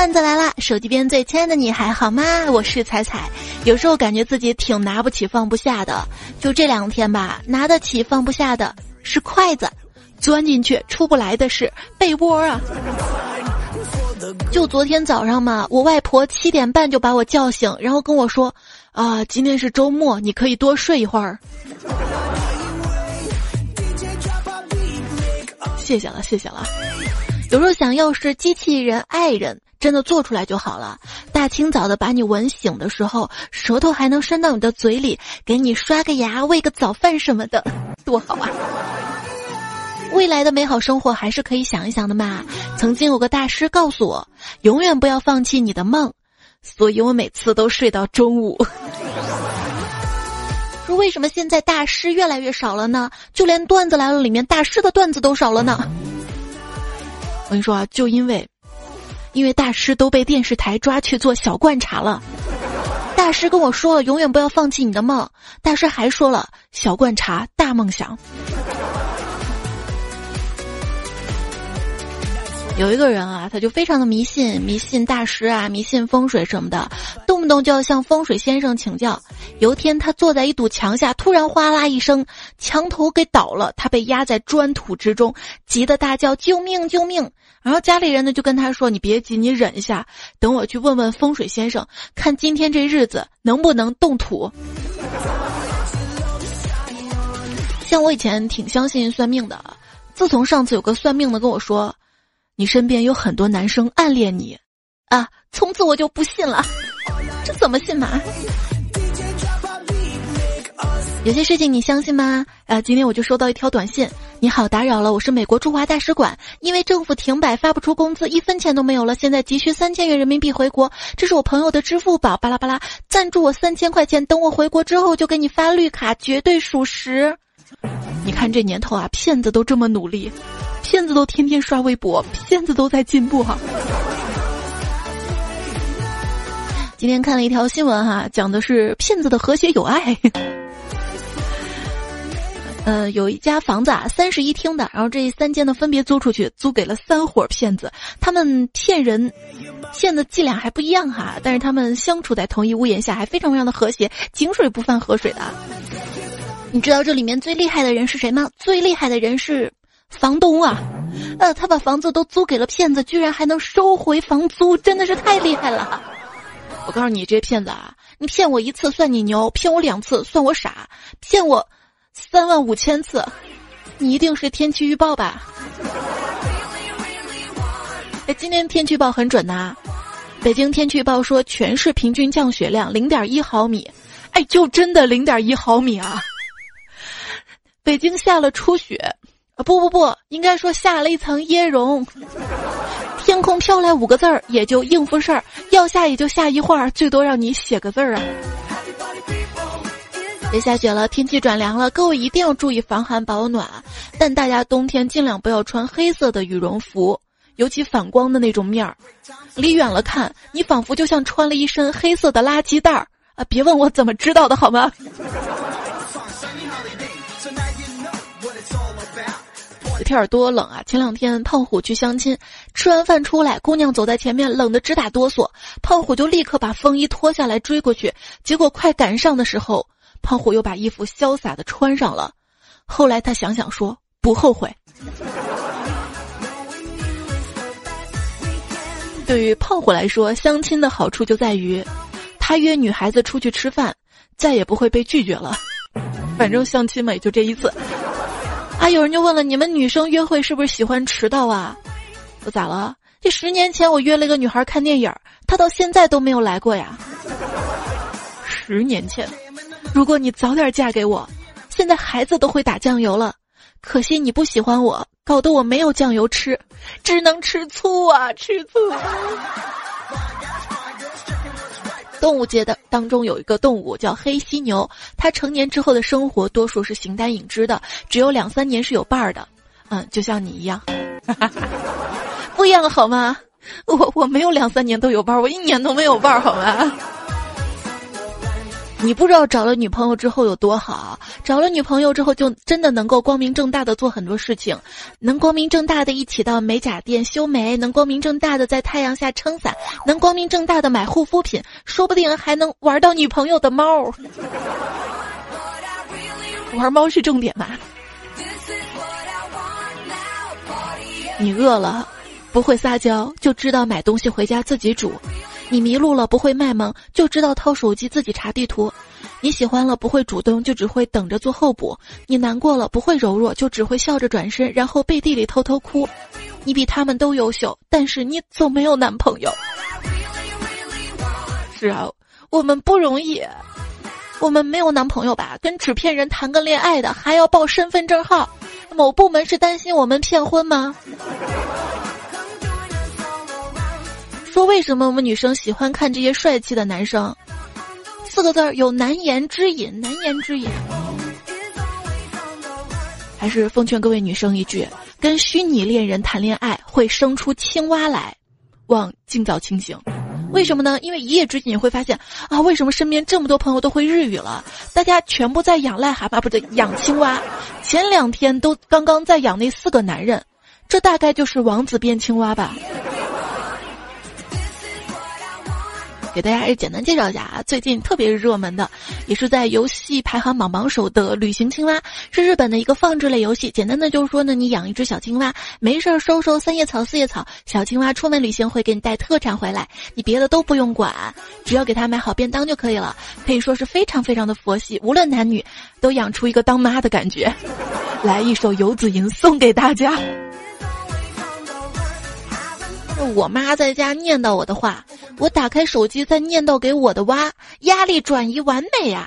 段子来啦！手机边最亲爱的你还好吗？我是彩彩。有时候感觉自己挺拿不起放不下的，就这两天吧，拿得起放不下的是筷子，钻进去出不来的是被窝啊。就昨天早上嘛，我外婆七点半就把我叫醒，然后跟我说：“啊，今天是周末，你可以多睡一会儿。”谢谢了，谢谢了。有时候想要是机器人爱人，真的做出来就好了。大清早的把你吻醒的时候，舌头还能伸到你的嘴里，给你刷个牙、喂个早饭什么的，多好啊！未来的美好生活还是可以想一想的嘛。曾经有个大师告诉我，永远不要放弃你的梦，所以我每次都睡到中午。说为什么现在大师越来越少了呢？就连段子来了里面大师的段子都少了呢？我跟你说啊，就因为，因为大师都被电视台抓去做小罐茶了。大师跟我说了，永远不要放弃你的梦。大师还说了，小罐茶，大梦想。有一个人啊，他就非常的迷信，迷信大师啊，迷信风水什么的，动不动就要向风水先生请教。有一天，他坐在一堵墙下，突然哗啦一声，墙头给倒了，他被压在砖土之中，急得大叫：“救命！救命！”然后家里人呢就跟他说：“你别急，你忍一下，等我去问问风水先生，看今天这日子能不能动土。”像我以前挺相信算命的，自从上次有个算命的跟我说。你身边有很多男生暗恋你，啊！从此我就不信了，这怎么信嘛？有些事情你相信吗？啊！今天我就收到一条短信，你好，打扰了，我是美国驻华大使馆，因为政府停摆发不出工资，一分钱都没有了，现在急需三千元人民币回国，这是我朋友的支付宝，巴拉巴拉，赞助我三千块钱，等我回国之后就给你发绿卡，绝对属实。你看这年头啊，骗子都这么努力。骗子都天天刷微博，骗子都在进步哈。今天看了一条新闻哈，讲的是骗子的和谐友爱。呃，有一家房子啊，三室一厅的，然后这三间呢分别租出去，租给了三伙骗子。他们骗人骗的伎俩还不一样哈，但是他们相处在同一屋檐下，还非常非常的和谐，井水不犯河水的。你知道这里面最厉害的人是谁吗？最厉害的人是。房东啊，呃，他把房子都租给了骗子，居然还能收回房租，真的是太厉害了！我告诉你，这些骗子啊，你骗我一次算你牛，骗我两次算我傻，骗我三万五千次，你一定是天气预报吧？哎，今天天气预报很准呐，北京天气预报说全市平均降雪量零点一毫米，哎，就真的零点一毫米啊！北京下了初雪啊。不不不，应该说下了一层椰蓉，天空飘来五个字儿，也就应付事儿，要下也就下一会儿，最多让你写个字儿啊。别下雪了，天气转凉了，各位一定要注意防寒保暖，但大家冬天尽量不要穿黑色的羽绒服，尤其反光的那种面儿，离远了看，你仿佛就像穿了一身黑色的垃圾袋儿啊！别问我怎么知道的，好吗？天儿多冷啊！前两天胖虎去相亲，吃完饭出来，姑娘走在前面，冷得直打哆嗦。胖虎就立刻把风衣脱下来追过去，结果快赶上的时候，胖虎又把衣服潇洒的穿上了。后来他想想说，不后悔。对于胖虎来说，相亲的好处就在于，他约女孩子出去吃饭，再也不会被拒绝了。反正相亲嘛，也就这一次。啊！有人就问了，你们女生约会是不是喜欢迟到啊？我咋了？这十年前我约了一个女孩看电影，她到现在都没有来过呀。十年前，如果你早点嫁给我，现在孩子都会打酱油了。可惜你不喜欢我，搞得我没有酱油吃，只能吃醋啊，吃醋。动物界的当中有一个动物叫黑犀牛，它成年之后的生活多数是形单影只的，只有两三年是有伴儿的，嗯，就像你一样，不一样好吗？我我没有两三年都有伴儿，我一年都没有伴儿好吗？你不知道找了女朋友之后有多好，找了女朋友之后就真的能够光明正大的做很多事情，能光明正大的一起到美甲店修眉，能光明正大的在太阳下撑伞，能光明正大的买护肤品，说不定还能玩到女朋友的猫。玩猫是重点吧？你饿了，不会撒娇，就知道买东西回家自己煮。你迷路了不会卖萌，就知道掏手机自己查地图；你喜欢了不会主动，就只会等着做候补；你难过了不会柔弱，就只会笑着转身，然后背地里偷偷哭。你比他们都优秀，但是你总没有男朋友。是啊，我们不容易，我们没有男朋友吧？跟纸片人谈个恋爱的还要报身份证号，某部门是担心我们骗婚吗？说为什么我们女生喜欢看这些帅气的男生？四个字儿有难言之隐，难言之隐。还是奉劝各位女生一句：跟虚拟恋人谈恋爱会生出青蛙来，望尽早清醒。为什么呢？因为一夜之间你会发现啊，为什么身边这么多朋友都会日语了？大家全部在养癞蛤蟆，不对，养青蛙。前两天都刚刚在养那四个男人，这大概就是王子变青蛙吧。给大家也简单介绍一下啊，最近特别热门的，也是在游戏排行榜榜首的旅行青蛙，是日本的一个放置类游戏。简单的就是说呢，你养一只小青蛙，没事儿收收三叶草、四叶草，小青蛙出门旅行会给你带特产回来，你别的都不用管，只要给它买好便当就可以了。可以说是非常非常的佛系，无论男女都养出一个当妈的感觉。来一首《游子吟》送给大家。我妈在家念叨我的话，我打开手机再念叨给我的蛙，压力转移完美呀！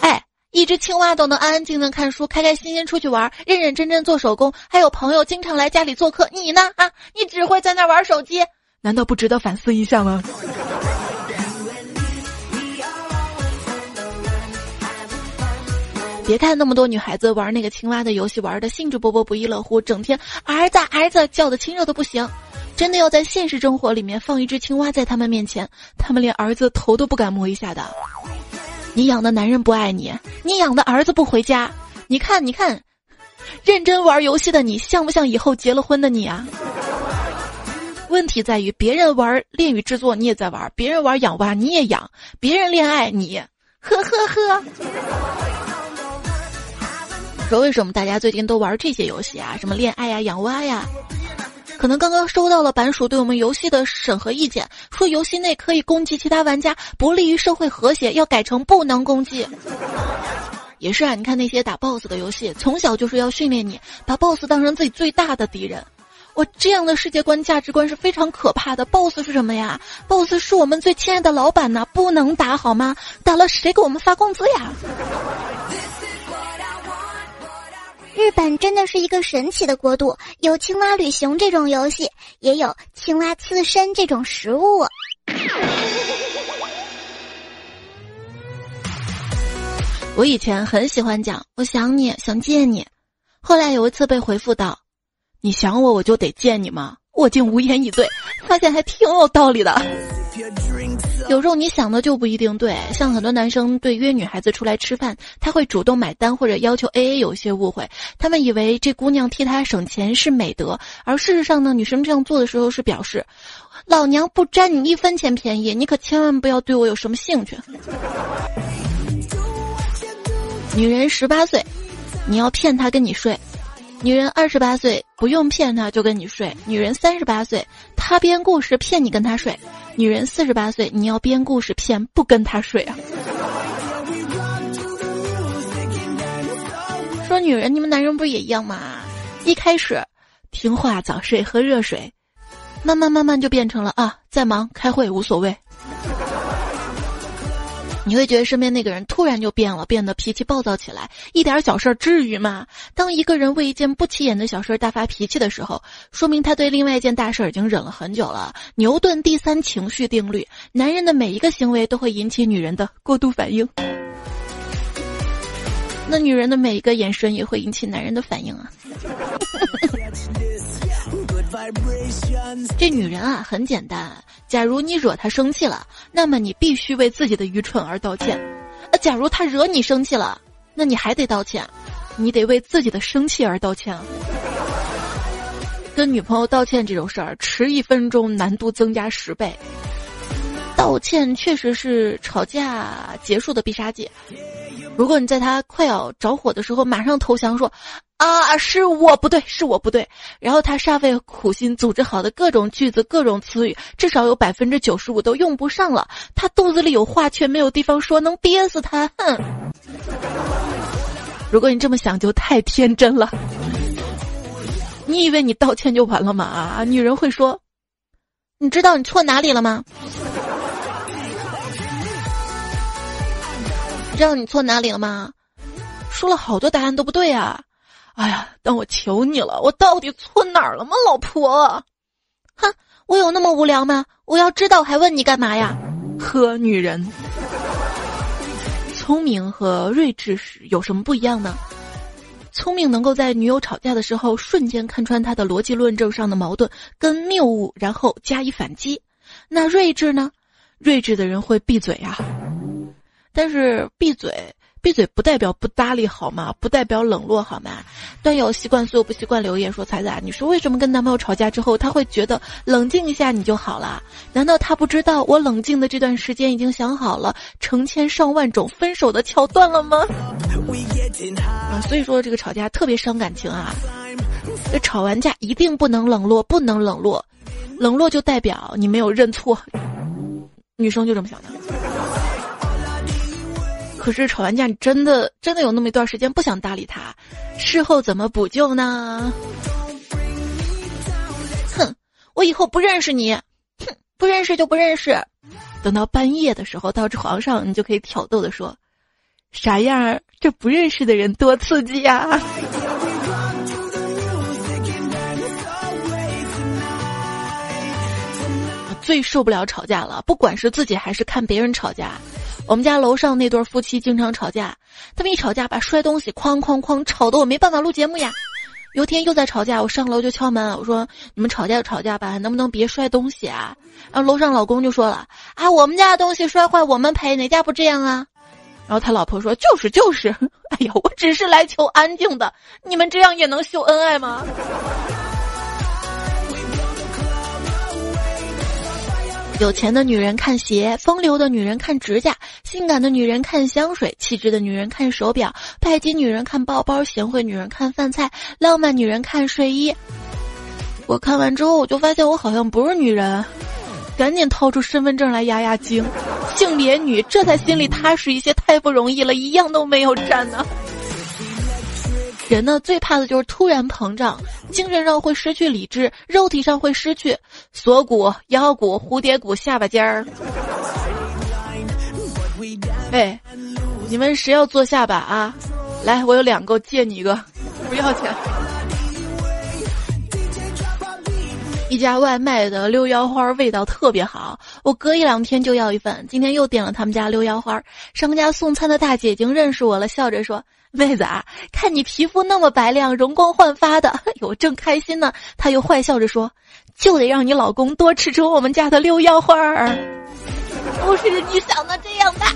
哎，一只青蛙都能安安静静看书，开开心心出去玩，认认真真做手工，还有朋友经常来家里做客。你呢？啊，你只会在那玩手机，难道不值得反思一下吗？别看那么多女孩子玩那个青蛙的游戏，玩的兴致勃勃、不亦乐乎，整天儿子儿子叫的亲热的不行。真的要在现实生活里面放一只青蛙在他们面前，他们连儿子头都不敢摸一下的。你养的男人不爱你，你养的儿子不回家，你看你看，认真玩游戏的你像不像以后结了婚的你啊？问题在于别人玩恋与制作你也在玩，别人玩养蛙你也养，别人恋爱你呵呵呵。说为什么大家最近都玩这些游戏啊？什么恋爱呀、养蛙呀？可能刚刚收到了版主对我们游戏的审核意见，说游戏内可以攻击其他玩家，不利于社会和谐，要改成不能攻击。也是啊，你看那些打 BOSS 的游戏，从小就是要训练你把 BOSS 当成自己最大的敌人。我这样的世界观价值观是非常可怕的。BOSS 是什么呀？BOSS 是我们最亲爱的老板呢，不能打好吗？打了谁给我们发工资呀？日本真的是一个神奇的国度，有青蛙旅行这种游戏，也有青蛙刺身这种食物。我以前很喜欢讲“我想你想见你”，后来有一次被回复到“你想我我就得见你吗？”我竟无言以对，发现还挺有道理的。有时候你想的就不一定对，像很多男生对约女孩子出来吃饭，他会主动买单或者要求 A A，有些误会，他们以为这姑娘替他省钱是美德，而事实上呢，女生这样做的时候是表示，老娘不占你一分钱便宜，你可千万不要对我有什么兴趣。女人十八岁，你要骗她跟你睡；女人二十八岁，不用骗她就跟你睡；女人三十八岁，她编故事骗你跟她睡。女人四十八岁，你要编故事骗不跟他睡啊？说女人，你们男人不也一样吗？一开始听话早睡喝热水，慢慢慢慢就变成了啊，再忙开会无所谓。你会觉得身边那个人突然就变了，变得脾气暴躁起来，一点小事儿至于吗？当一个人为一件不起眼的小事儿大发脾气的时候，说明他对另外一件大事儿已经忍了很久了。牛顿第三情绪定律：男人的每一个行为都会引起女人的过度反应。那女人的每一个眼神也会引起男人的反应啊。这女人啊，很简单。假如你惹她生气了，那么你必须为自己的愚蠢而道歉；啊，假如她惹你生气了，那你还得道歉，你得为自己的生气而道歉。跟女朋友道歉这种事儿，迟一分钟难度增加十倍。道歉确实是吵架结束的必杀技。如果你在他快要着火的时候马上投降，说啊是我不对，是我不对，然后他煞费苦心组织好的各种句子、各种词语，至少有百分之九十五都用不上了。他肚子里有话却没有地方说，能憋死他！哼！如果你这么想，就太天真了。你以为你道歉就完了吗？啊，女人会说：“你知道你错哪里了吗？”知道你错哪里了吗？说了好多答案都不对啊！哎呀，但我求你了，我到底错哪儿了吗，老婆？哼，我有那么无聊吗？我要知道还问你干嘛呀？呵，女人，聪明和睿智是有什么不一样呢？聪明能够在女友吵架的时候瞬间看穿她的逻辑论证上的矛盾跟谬误，然后加以反击。那睿智呢？睿智的人会闭嘴啊。但是闭嘴，闭嘴不代表不搭理好吗？不代表冷落好吗？段友习惯所有不习惯留言说：“彩彩，你说为什么跟男朋友吵架之后，他会觉得冷静一下你就好了？难道他不知道我冷静的这段时间已经想好了成千上万种分手的桥段了吗？”啊，所以说这个吵架特别伤感情啊！这吵完架一定不能冷落，不能冷落，冷落就代表你没有认错。女生就这么想的。可是吵完架，你真的真的有那么一段时间不想搭理他，事后怎么补救呢？哼，我以后不认识你，哼，不认识就不认识。等到半夜的时候到床上，你就可以挑逗的说：“啥样儿？这不认识的人多刺激呀！”最受不了吵架了，不管是自己还是看别人吵架。我们家楼上那对夫妻经常吵架，他们一吵架把摔东西哐哐哐吵得我没办法录节目呀。有天又在吵架，我上楼就敲门，我说：“你们吵架就吵架吧，能不能别摔东西啊？”然后楼上老公就说了：“啊，我们家的东西摔坏我们赔，哪家不这样啊？”然后他老婆说：“就是就是，哎呀，我只是来求安静的，你们这样也能秀恩爱吗？”有钱的女人看鞋，风流的女人看指甲，性感的女人看香水，气质的女人看手表，拜金女人看包包，贤惠女人看饭菜，浪漫女人看睡衣。我看完之后，我就发现我好像不是女人，赶紧掏出身份证来压压惊，性别女，这才心里踏实一些。太不容易了，一样都没有占呢。人呢，最怕的就是突然膨胀，精神上会失去理智，肉体上会失去锁骨、腰骨、蝴蝶骨、下巴尖儿。哎，你们谁要做下巴啊？来，我有两个，借你一个，不要钱。一家外卖的溜腰花味道特别好，我隔一两天就要一份。今天又点了他们家溜腰花，商家送餐的大姐已经认识我了，笑着说。妹子啊，看你皮肤那么白亮，容光焕发的，我正开心呢。他又坏笑着说：“就得让你老公多吃吃我们家的溜腰花儿。”不是你想的这样的。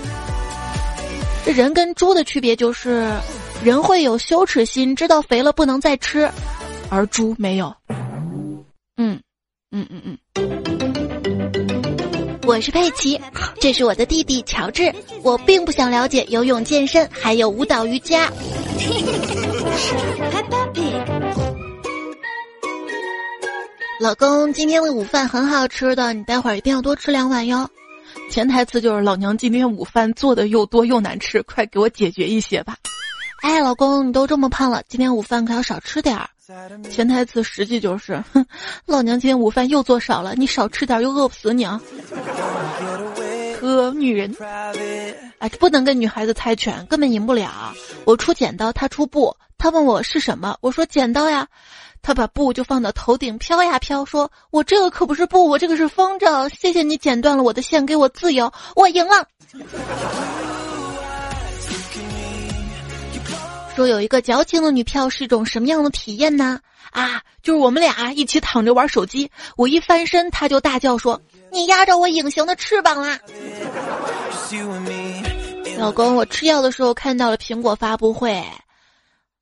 这人跟猪的区别就是，人会有羞耻心，知道肥了不能再吃，而猪没有。嗯，嗯嗯嗯。我是佩奇，这是我的弟弟乔治。我并不想了解游泳、健身，还有舞蹈、瑜伽。老公，今天的午饭很好吃的，你待会儿一定要多吃两碗哟。潜台词就是老娘今天午饭做的又多又难吃，快给我解决一些吧。哎，老公，你都这么胖了，今天午饭可要少吃点儿。潜台词实际就是，哼，老娘今天午饭又做少了，你少吃点又饿不死你啊！女人，哎，不能跟女孩子猜拳，根本赢不了。我出剪刀，他出布，他问我是什么，我说剪刀呀，他把布就放到头顶飘呀飘，说我这个可不是布，我这个是风筝，谢谢你剪断了我的线，给我自由，我赢了。说有一个矫情的女票是一种什么样的体验呢？啊，就是我们俩一起躺着玩手机，我一翻身，他就大叫说：“你压着我隐形的翅膀啦！”老公，我吃药的时候看到了苹果发布会，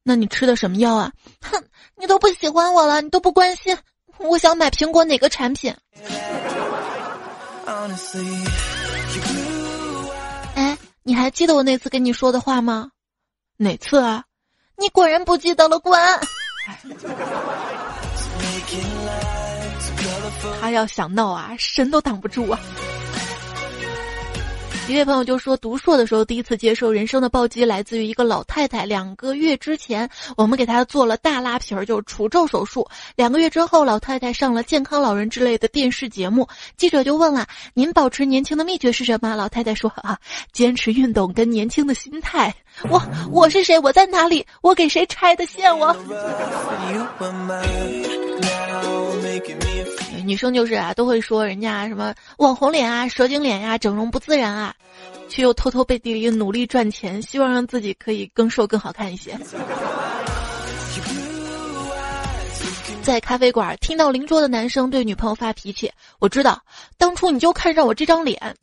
那你吃的什么药啊？哼，你都不喜欢我了，你都不关心，我想买苹果哪个产品？哎，你还记得我那次跟你说的话吗？哪次啊？你果然不记得了，滚！他要想闹啊，神都挡不住啊！一位朋友就说，读硕的时候第一次接受人生的暴击，来自于一个老太太。两个月之前，我们给她做了大拉皮儿，就是除皱手术。两个月之后，老太太上了健康老人之类的电视节目，记者就问了：“您保持年轻的秘诀是什么？”老太太说：“啊，坚持运动跟年轻的心态。”我我是谁？我在哪里？我给谁拆的线？我。女生就是啊，都会说人家什么网红脸啊、蛇精脸呀、整容不自然啊，却又偷偷背地里努力赚钱，希望让自己可以更瘦、更好看一些。在咖啡馆听到邻桌的男生对女朋友发脾气，我知道当初你就看上我这张脸，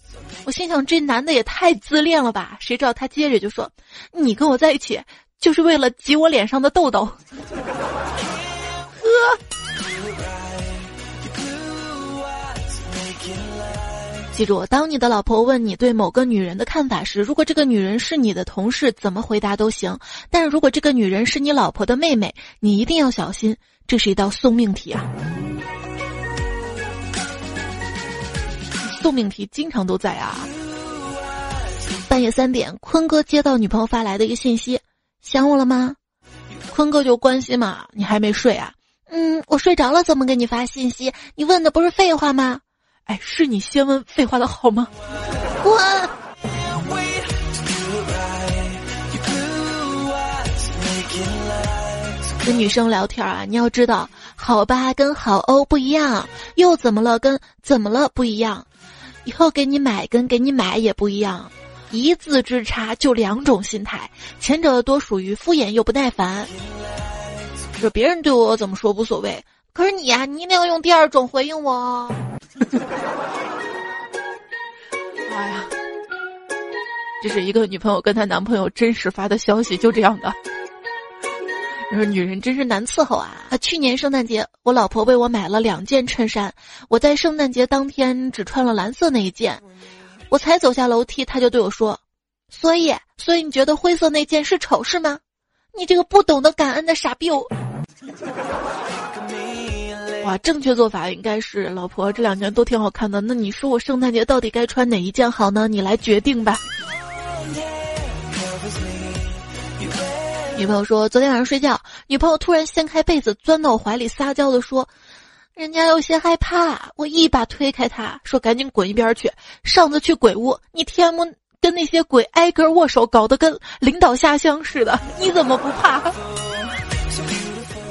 我心想这男的也太自恋了吧？谁知道他接着就说：“你跟我在一起就是为了挤我脸上的痘痘。”呵。记住，当你的老婆问你对某个女人的看法时，如果这个女人是你的同事，怎么回答都行；但如果这个女人是你老婆的妹妹，你一定要小心，这是一道送命题啊！送命题经常都在啊。半夜三点，坤哥接到女朋友发来的一个信息：“想我了吗？”坤哥就关心嘛：“你还没睡啊？”“嗯，我睡着了，怎么给你发信息？你问的不是废话吗？”哎，是你先问废话的好吗？滚！跟女生聊天啊，你要知道，好吧跟好欧不一样，又怎么了跟怎么了不一样，以后给你买跟给你买也不一样，一字之差就两种心态，前者多属于敷衍又不耐烦，说别人对我怎么说无所谓，可是你呀，你一定要用第二种回应我。哎呀，这是一个女朋友跟她男朋友真实发的消息，就这样的。你说女人真是难伺候啊！啊，去年圣诞节，我老婆为我买了两件衬衫，我在圣诞节当天只穿了蓝色那一件，我才走下楼梯，她就对我说：“所以，所以你觉得灰色那件是丑是吗？你这个不懂得感恩的傻逼！”哇，正确做法应该是老婆这两件都挺好看的。那你说我圣诞节到底该穿哪一件好呢？你来决定吧。女朋友说，昨天晚上睡觉，女朋友突然掀开被子钻到我怀里撒娇的说：“人家有些害怕。”我一把推开她说：“赶紧滚一边去！上次去鬼屋，你天幕跟那些鬼挨个握手，搞得跟领导下乡似的，你怎么不怕？”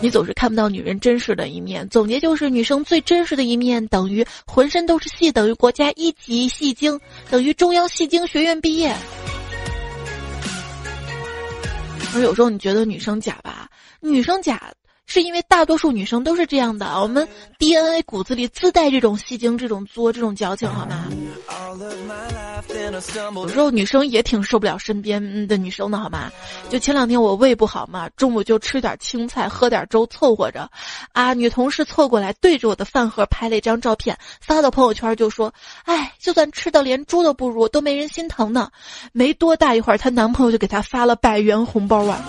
你总是看不到女人真实的一面。总结就是，女生最真实的一面等于浑身都是戏，等于国家一级戏精，等于中央戏精学院毕业。而有时候你觉得女生假吧，女生假。是因为大多数女生都是这样的，我们 DNA 骨子里自带这种戏精、这种作、这种矫情，好吗？有时候女生也挺受不了身边的女生的，好吗？就前两天我胃不好嘛，中午就吃点青菜，喝点粥凑合着。啊，女同事凑过来对着我的饭盒拍了一张照片，发到朋友圈就说：“哎，就算吃的连猪都不如，都没人心疼呢。”没多大一会儿，她男朋友就给她发了百元红包啊。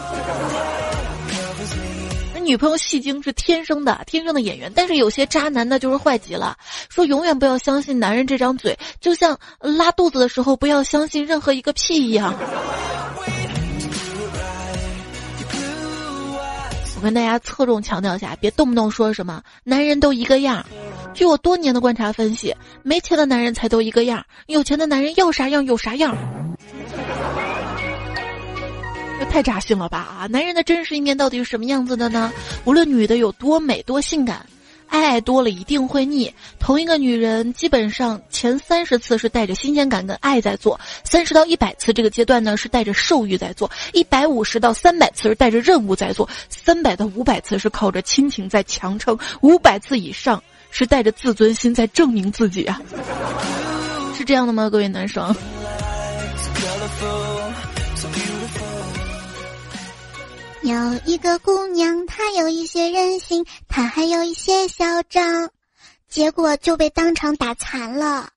女朋友戏精是天生的，天生的演员。但是有些渣男呢，就是坏极了。说永远不要相信男人这张嘴，就像拉肚子的时候不要相信任何一个屁一样。我跟大家侧重强调一下，别动不动说什么男人都一个样。据我多年的观察分析，没钱的男人才都一个样，有钱的男人要啥样有啥样。太扎心了吧！啊，男人的真实一面到底是什么样子的呢？无论女的有多美多性感，爱爱多了一定会腻。同一个女人，基本上前三十次是带着新鲜感跟爱在做，三十到一百次这个阶段呢是带着兽欲在做，一百五十到三百次是带着任务在做，三百到五百次是靠着亲情在强撑，五百次以上是带着自尊心在证明自己啊。是这样的吗，各位男生？有一个姑娘，她有一些任性，她还有一些嚣张，结果就被当场打残了。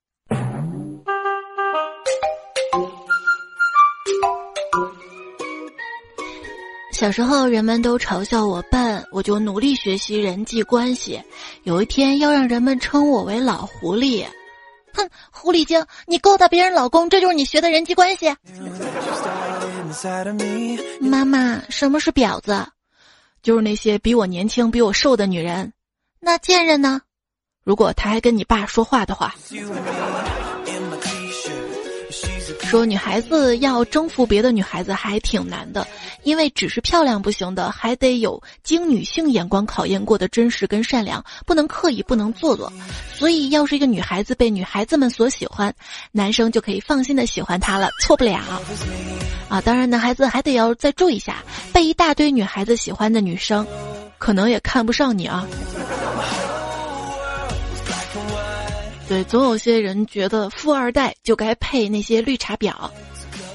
小时候，人们都嘲笑我笨，我就努力学习人际关系。有一天，要让人们称我为老狐狸。哼，狐狸精，你勾搭别人老公，这就是你学的人际关系。妈妈，什么是婊子？就是那些比我年轻、比我瘦的女人。那贱人呢？如果他还跟你爸说话的话。说女孩子要征服别的女孩子还挺难的，因为只是漂亮不行的，还得有经女性眼光考验过的真实跟善良，不能刻意，不能做作。所以，要是一个女孩子被女孩子们所喜欢，男生就可以放心的喜欢她了，错不了。啊，当然，男孩子还得要再注意一下，被一大堆女孩子喜欢的女生，可能也看不上你啊。对，总有些人觉得富二代就该配那些绿茶婊，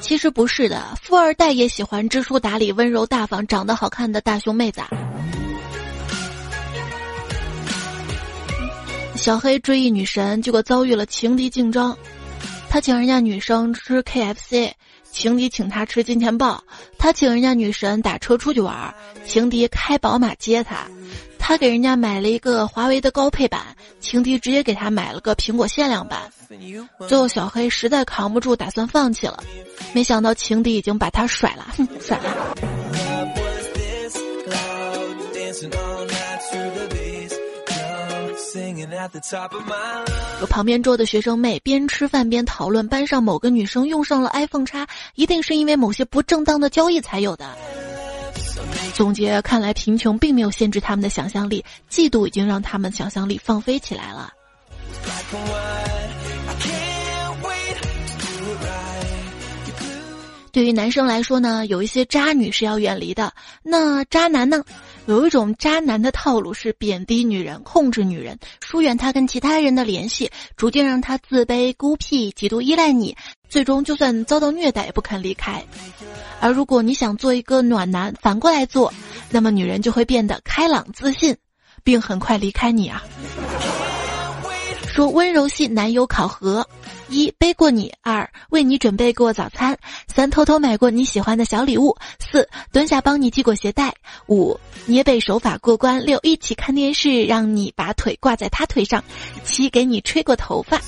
其实不是的，富二代也喜欢知书达理、温柔大方、长得好看的大胸妹子。小黑追一女神，结果遭遇了情敌竞争，他请人家女生吃 KFC，情敌请他吃金钱豹；他请人家女神打车出去玩，情敌开宝马接他。他给人家买了一个华为的高配版，情敌直接给他买了个苹果限量版。最后小黑实在扛不住，打算放弃了，没想到情敌已经把他甩了，哼，甩了。有旁边桌的学生妹边吃饭边讨论，班上某个女生用上了 iPhone 叉，一定是因为某些不正当的交易才有的。总结看来，贫穷并没有限制他们的想象力，嫉妒已经让他们想象力放飞起来了。对于男生来说呢，有一些渣女是要远离的。那渣男呢？有一种渣男的套路是贬低女人、控制女人、疏远她跟其他人的联系，逐渐让她自卑、孤僻、极度依赖你，最终就算遭到虐待也不肯离开。而如果你想做一个暖男，反过来做，那么女人就会变得开朗自信，并很快离开你啊。说温柔系男友考核：一背过你，二为你准备过早餐，三偷偷买过你喜欢的小礼物，四蹲下帮你系过鞋带，五捏背手法过关，六一起看电视，让你把腿挂在他腿上，七给你吹过头发。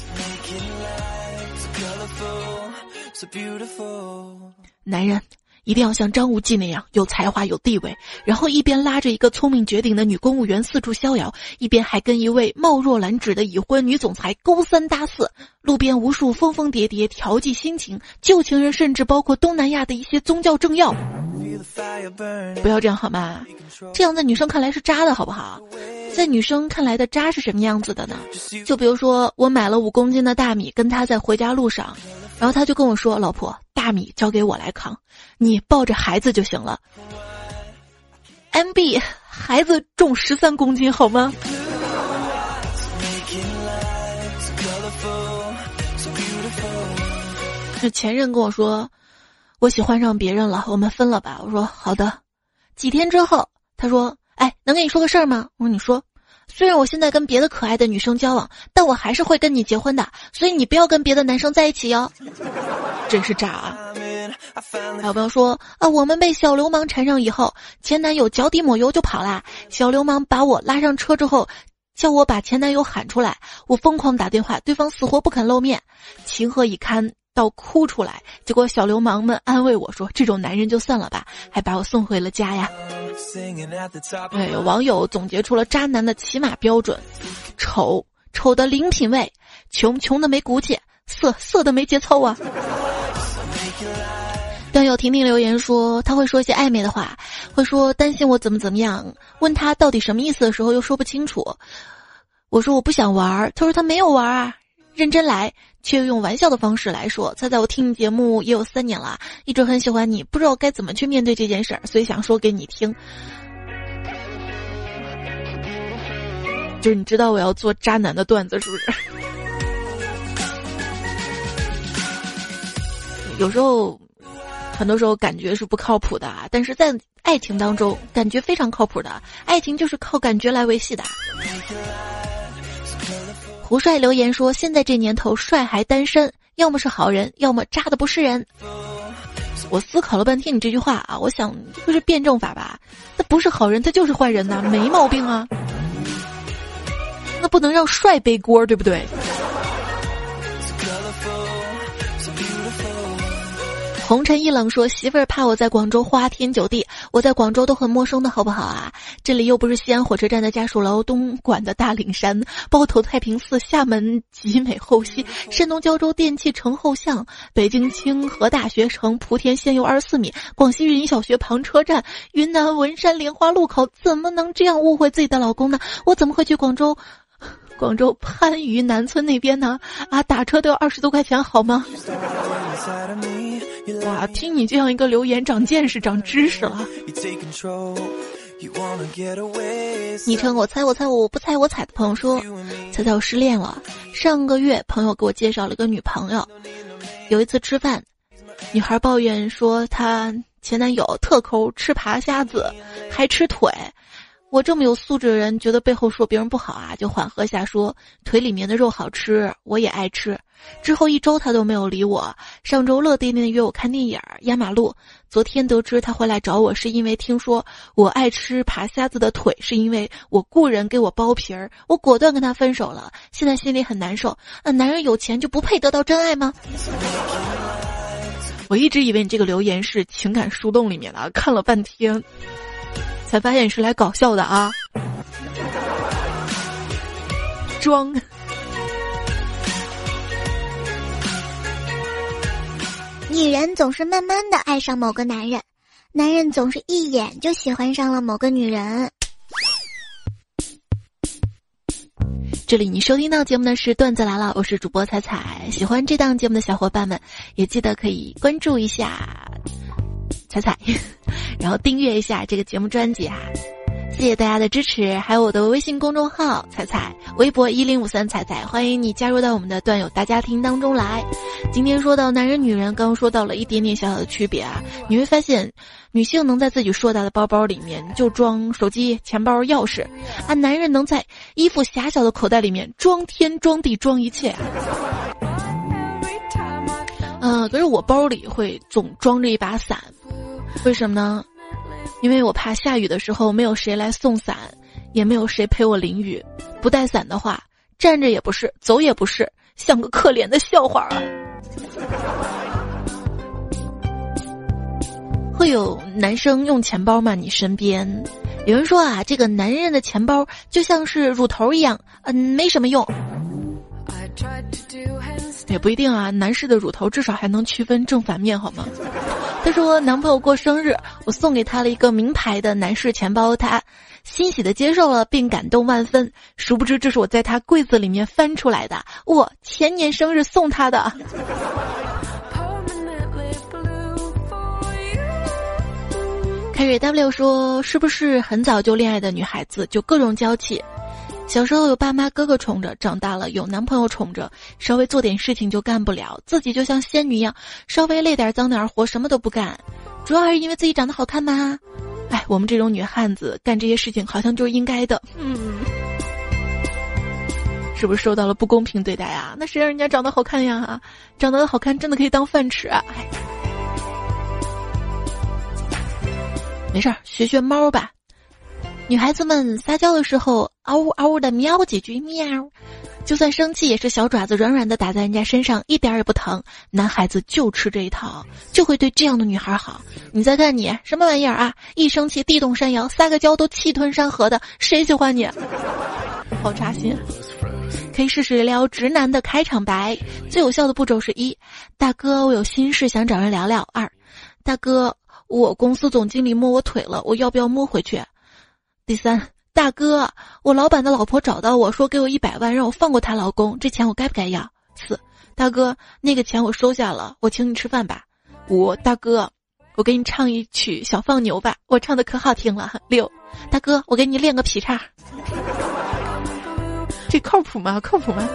男人。一定要像张无忌那样有才华、有地位，然后一边拉着一个聪明绝顶的女公务员四处逍遥，一边还跟一位貌若兰芷的已婚女总裁勾三搭四。路边无数疯疯癫癫调剂心情旧情人，甚至包括东南亚的一些宗教政要。不要这样好吗？这样在女生看来是渣的好不好？在女生看来的渣是什么样子的呢？就比如说我买了五公斤的大米，跟他在回家路上。然后他就跟我说：“老婆，大米交给我来扛，你抱着孩子就行了。”MB，孩子重十三公斤，好吗？这前任跟我说：“我喜欢上别人了，我们分了吧。”我说：“好的。”几天之后，他说：“哎，能跟你说个事儿吗？”我说：“你说。”虽然我现在跟别的可爱的女生交往，但我还是会跟你结婚的，所以你不要跟别的男生在一起哟。真是渣啊！还有朋友说啊，我们被小流氓缠上以后，前男友脚底抹油就跑啦。小流氓把我拉上车之后，叫我把前男友喊出来，我疯狂打电话，对方死活不肯露面，情何以堪？到哭出来，结果小流氓们安慰我说：“这种男人就算了吧，还把我送回了家呀。”对，有网友总结出了渣男的起码标准：丑丑的零品位，穷穷的没骨气，色色的没节操啊。段友婷婷留言说，他会说一些暧昧的话，会说担心我怎么怎么样，问他到底什么意思的时候又说不清楚。我说我不想玩，他说他没有玩啊，认真来，却又用玩笑的方式来说。猜猜我听你节目也有三年了，一直很喜欢你，不知道该怎么去面对这件事儿，所以想说给你听。就是你知道我要做渣男的段子是不是？有时候，很多时候感觉是不靠谱的，但是在爱情当中，感觉非常靠谱的。爱情就是靠感觉来维系的。胡帅留言说：“现在这年头，帅还单身，要么是好人，要么渣的不是人。”我思考了半天，你这句话啊，我想这是辩证法吧？那不是好人，他就是坏人呐，没毛病啊。那不能让帅背锅，对不对？红尘一冷说：“媳妇儿怕我在广州花天酒地，我在广州都很陌生的好不好啊？这里又不是西安火车站的家属楼，东莞的大岭山，包头太平寺，厦门集美后溪，山东胶州电器城后巷，北京清河大学城莆田县右二十四米，广西玉林小学旁车站，云南文山莲花路口，怎么能这样误会自己的老公呢？我怎么会去广州？”广州番禺南村那边呢？啊，打车都要二十多块钱，好吗？哇，听你这样一个留言，长见识、长知识了。昵称我猜我猜我不猜我猜的朋友说，猜猜我失恋了。上个月朋友给我介绍了个女朋友，有一次吃饭，女孩抱怨说她前男友特抠，吃爬虾子还吃腿。我这么有素质的人，觉得背后说别人不好啊，就缓和下说腿里面的肉好吃，我也爱吃。之后一周他都没有理我。上周乐颠颠的约我看电影压马路。昨天得知他回来找我，是因为听说我爱吃爬虾子的腿，是因为我雇人给我剥皮儿。我果断跟他分手了，现在心里很难受。那男人有钱就不配得到真爱吗？我一直以为你这个留言是情感树洞里面的，看了半天。才发现你是来搞笑的啊！装。女人总是慢慢的爱上某个男人，男人总是一眼就喜欢上了某个女人。这里你收听到节目的是段子来了，我是主播彩彩。喜欢这档节目的小伙伴们，也记得可以关注一下。彩彩，然后订阅一下这个节目专辑啊，谢谢大家的支持，还有我的微信公众号彩彩，微博一零五三彩彩，欢迎你加入到我们的段友大家庭当中来。今天说到男人女人，刚刚说到了一点点小小的区别啊，你会发现，女性能在自己硕大的包包里面就装手机、钱包、钥匙，啊，男人能在衣服狭小的口袋里面装天装地装一切。嗯，可是我包里会总装着一把伞。为什么呢？因为我怕下雨的时候没有谁来送伞，也没有谁陪我淋雨。不带伞的话，站着也不是，走也不是，像个可怜的笑话啊！会有男生用钱包吗？你身边有人说啊，这个男人的钱包就像是乳头一样，嗯，没什么用。也不一定啊，男士的乳头至少还能区分正反面，好吗？他说男朋友过生日，我送给他了一个名牌的男士钱包，他欣喜的接受了，并感动万分。殊不知这是我在他柜子里面翻出来的，我前年生日送他的。凯瑞 W 说，是不是很早就恋爱的女孩子就各种娇气？小时候有爸妈哥哥宠着，长大了有男朋友宠着，稍微做点事情就干不了，自己就像仙女一样，稍微累点脏点活什么都不干，主要还是因为自己长得好看吗？哎，我们这种女汉子干这些事情好像就是应该的，嗯，是不是受到了不公平对待啊？那谁让人家长得好看呀？长得好看真的可以当饭吃啊？没事儿，学学猫吧。女孩子们撒娇的时候，嗷呜嗷呜的喵几句，喵。就算生气，也是小爪子软软的打在人家身上，一点也不疼。男孩子就吃这一套，就会对这样的女孩好。你再看你什么玩意儿啊？一生气地动山摇，撒个娇都气吞山河的，谁喜欢你？好扎心。可以试试撩直男的开场白，最有效的步骤是一：大哥，我有心事想找人聊聊。二：大哥，我公司总经理摸我腿了，我要不要摸回去？第三，大哥，我老板的老婆找到我说给我一百万，让我放过她老公，这钱我该不该要？四，大哥，那个钱我收下了，我请你吃饭吧。五，大哥，我给你唱一曲小放牛吧，我唱的可好听了。六，大哥，我给你练个劈叉，这靠谱吗？靠谱吗？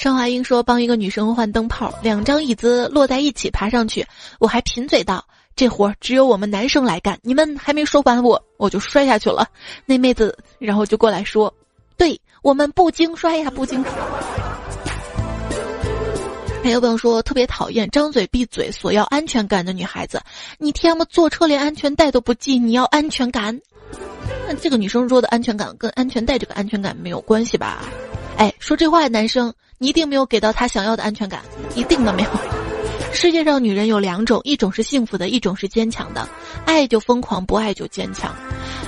张华英说：“帮一个女生换灯泡，两张椅子摞在一起爬上去，我还贫嘴道：这活只有我们男生来干，你们还没说完我，我就摔下去了。那妹子然后就过来说：对我们不经摔呀，不经。还有朋友说特别讨厌张嘴闭嘴索要安全感的女孩子，你天么坐车连安全带都不系，你要安全感？那这个女生说的安全感跟安全带这个安全感没有关系吧？哎，说这话的男生。”你一定没有给到他想要的安全感，一定的没有。世界上女人有两种，一种是幸福的，一种是坚强的。爱就疯狂，不爱就坚强。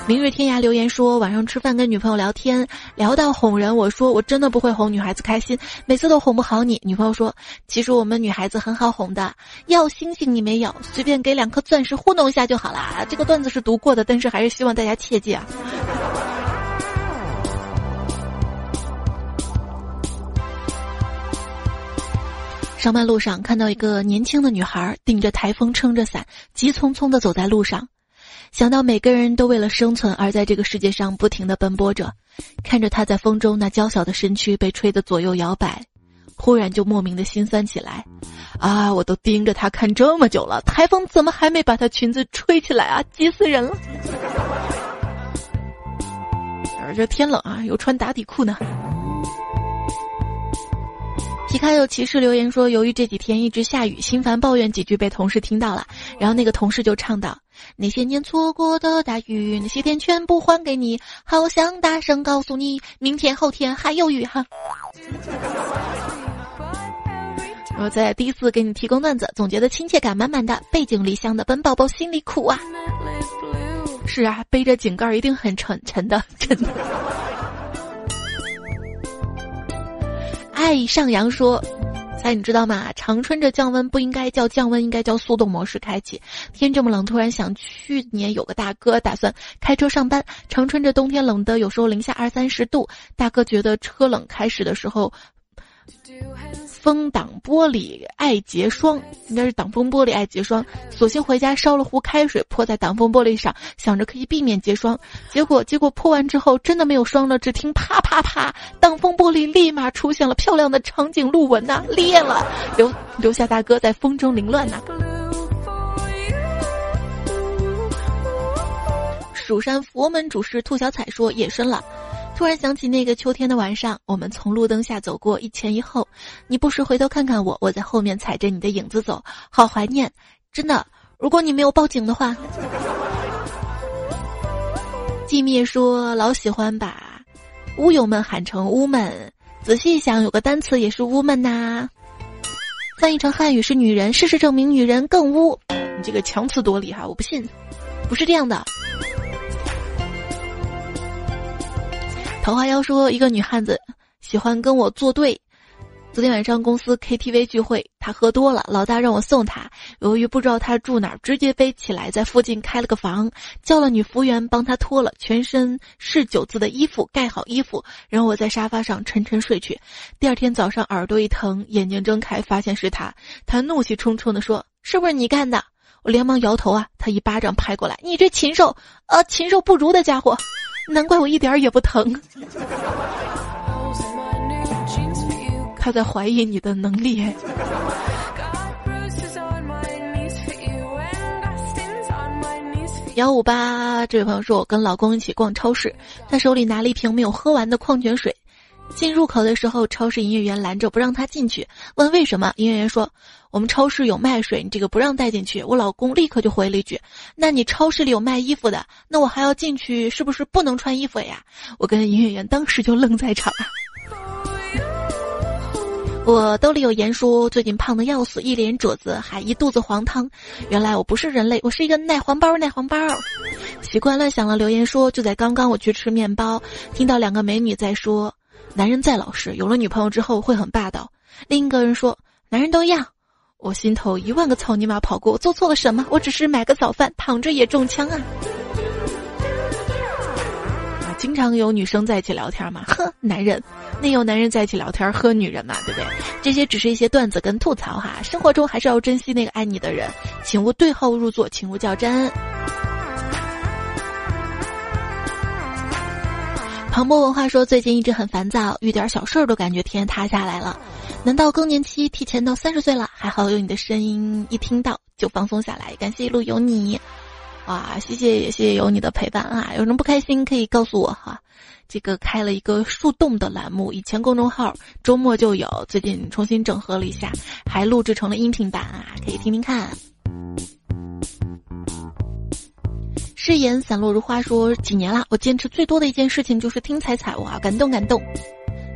明日天涯留言说，晚上吃饭跟女朋友聊天，聊到哄人，我说我真的不会哄女孩子开心，每次都哄不好你。女朋友说，其实我们女孩子很好哄的，要星星你没有，随便给两颗钻石糊弄一下就好啦。这个段子是读过的，但是还是希望大家切记啊。上班路上看到一个年轻的女孩顶着台风撑着伞，急匆匆地走在路上，想到每个人都为了生存而在这个世界上不停地奔波着，看着她在风中那娇小的身躯被吹得左右摇摆，忽然就莫名的心酸起来。啊，我都盯着她看这么久了，台风怎么还没把她裙子吹起来啊？急死人了！而这天冷啊，又穿打底裤呢。皮卡有骑士留言说：“由于这几天一直下雨，心烦抱怨几句被同事听到了，然后那个同事就唱道：那些年错过的大雨，那些天全部还给你，好想大声告诉你，明天后天还有雨哈。”我在第一次给你提供段子，总觉得亲切感满满的，背井离乡的本宝宝心里苦啊。是啊，背着井盖一定很沉沉的，真的。爱上扬说：“哎，你知道吗？长春这降温不应该叫降温，应该叫速冻模式开启。天这么冷，突然想，去年有个大哥打算开车上班。长春这冬天冷的，有时候零下二三十度。大哥觉得车冷，开始的时候。”风挡玻璃爱结霜，应该是挡风玻璃爱结霜。索性回家烧了壶开水泼在挡风玻璃上，想着可以避免结霜。结果结果泼完之后真的没有霜了，只听啪啪啪，挡风玻璃立马出现了漂亮的长颈鹿纹呐，裂了，留留下大哥在风中凌乱呐。蜀山佛门主事兔小彩说夜深了。突然想起那个秋天的晚上，我们从路灯下走过，一前一后，你不时回头看看我，我在后面踩着你的影子走，好怀念，真的。如果你没有报警的话，寂灭说老喜欢把乌友们喊成乌们，仔细一想，有个单词也是乌们呐，翻译成汉语是女人，事实证明女人更污。你这个强词夺理哈，我不信，不是这样的。桃花妖说：“一个女汉子喜欢跟我作对。昨天晚上公司 KTV 聚会，她喝多了，老大让我送她。由于不知道她住哪儿，直接背起来在附近开了个房，叫了女服务员帮她脱了全身是酒渍的衣服，盖好衣服，然后我在沙发上沉沉睡去。第二天早上耳朵一疼，眼睛睁开发现是她，她怒气冲冲地说：‘是不是你干的？’我连忙摇头啊，她一巴掌拍过来：‘你这禽兽，呃，禽兽不如的家伙！’”难怪我一点也不疼。他在怀疑你的能力。幺五八，这位朋友说，我跟老公一起逛超市，他手里拿了一瓶没有喝完的矿泉水。进入口的时候，超市营业员拦着不让他进去，问为什么？营业员说：“我们超市有卖水，你这个不让带进去。”我老公立刻就回了一句：“那你超市里有卖衣服的，那我还要进去，是不是不能穿衣服呀？”我跟营业员当时就愣在场。我兜里有盐，说最近胖的要死，一脸褶子，还一肚子黄汤。原来我不是人类，我是一个奶黄包，奶黄包。习惯乱想了，留言说就在刚刚，我去吃面包，听到两个美女在说。男人再老实，有了女朋友之后会很霸道。另一个人说：“男人都一样。”我心头一万个草泥马跑过，我做错了什么？我只是买个早饭，躺着也中枪啊！啊，经常有女生在一起聊天嘛，呵，男人，那有男人在一起聊天，喝女人嘛，对不对？这些只是一些段子跟吐槽哈，生活中还是要珍惜那个爱你的人，请勿对号入座，请勿较真。庞博文化说，最近一直很烦躁，遇点小事儿都感觉天塌下来了。难道更年期提前到三十岁了？还好有你的声音，一听到就放松下来。感谢一路有你，哇，谢谢也谢谢有你的陪伴啊！有什么不开心可以告诉我哈。这个开了一个树洞的栏目，以前公众号周末就有，最近重新整合了一下，还录制成了音频版啊，可以听听看。誓言散落如花说几年了，我坚持最多的一件事情就是听彩彩，哇，感动感动。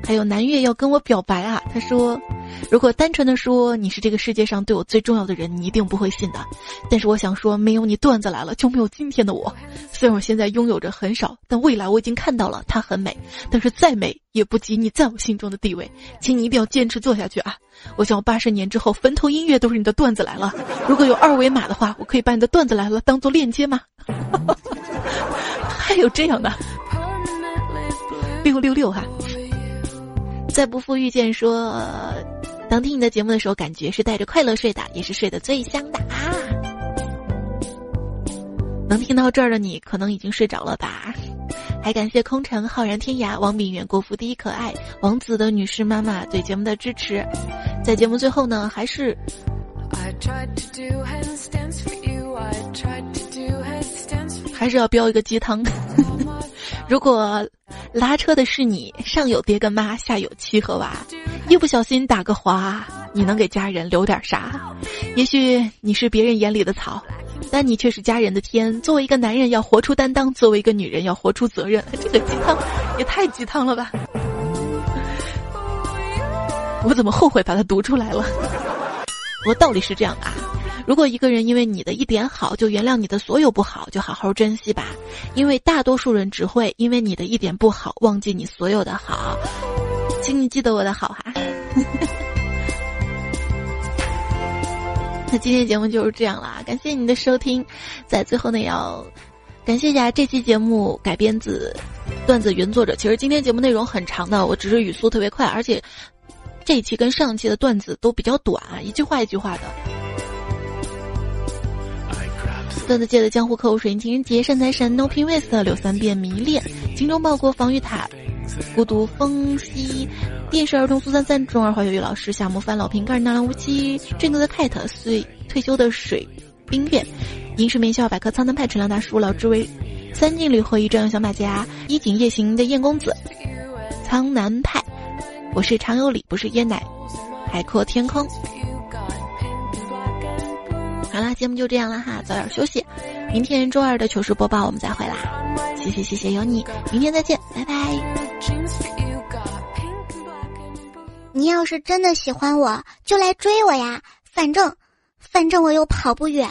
还有南月要跟我表白啊，他说，如果单纯的说你是这个世界上对我最重要的人，你一定不会信的。但是我想说，没有你段子来了就没有今天的我。虽然我现在拥有着很少，但未来我已经看到了她很美，但是再美也不及你在我心中的地位。请你一定要坚持做下去啊！我想我八十年之后坟头音乐都是你的段子来了。如果有二维码的话，我可以把你的段子来了当做链接吗？还有这样的，六六六哈！再不负遇见说，当听你的节目的时候，感觉是带着快乐睡的，也是睡得最香的啊！能听到这儿的你，可能已经睡着了吧？还感谢空城浩然天涯王炳远国服第一可爱王子的女士妈妈对节目的支持。在节目最后呢，还是。还是要标一个鸡汤。如果拉车的是你，上有爹跟妈，下有妻和娃，一不小心打个滑，你能给家人留点啥？也许你是别人眼里的草，但你却是家人的天。作为一个男人，要活出担当；作为一个女人，要活出责任。这个鸡汤也太鸡汤了吧！我怎么后悔把它读出来了？我道理是这样啊。如果一个人因为你的一点好就原谅你的所有不好，就好好珍惜吧，因为大多数人只会因为你的一点不好忘记你所有的好，请你记得我的好哈。那今天节目就是这样啦，感谢你的收听，在最后呢要感谢一下这期节目改编自段子原作者。其实今天节目内容很长的，我只是语速特别快，而且这一期跟上一期的段子都比较短，一句话一句话的。段子界的江湖客户水，情人节善财神 No Pin West 柳三变迷恋，精忠报国防御塔，孤独风息，电视儿童苏三三，中二化学语老师夏木帆老瓶盖纳兰无期，振作的 Cat 岁退休的水冰月，银石名校百科苍南派陈亮大叔老之为三进旅后一朝阳小马甲，衣锦夜行的燕公子，苍南派，我是常有理不是椰奶，海阔天空。好啦，节目就这样了哈，早点休息。明天周二的糗事播报我们再会啦，谢谢谢谢有你，明天再见，拜拜。你要是真的喜欢我，就来追我呀，反正反正我又跑不远。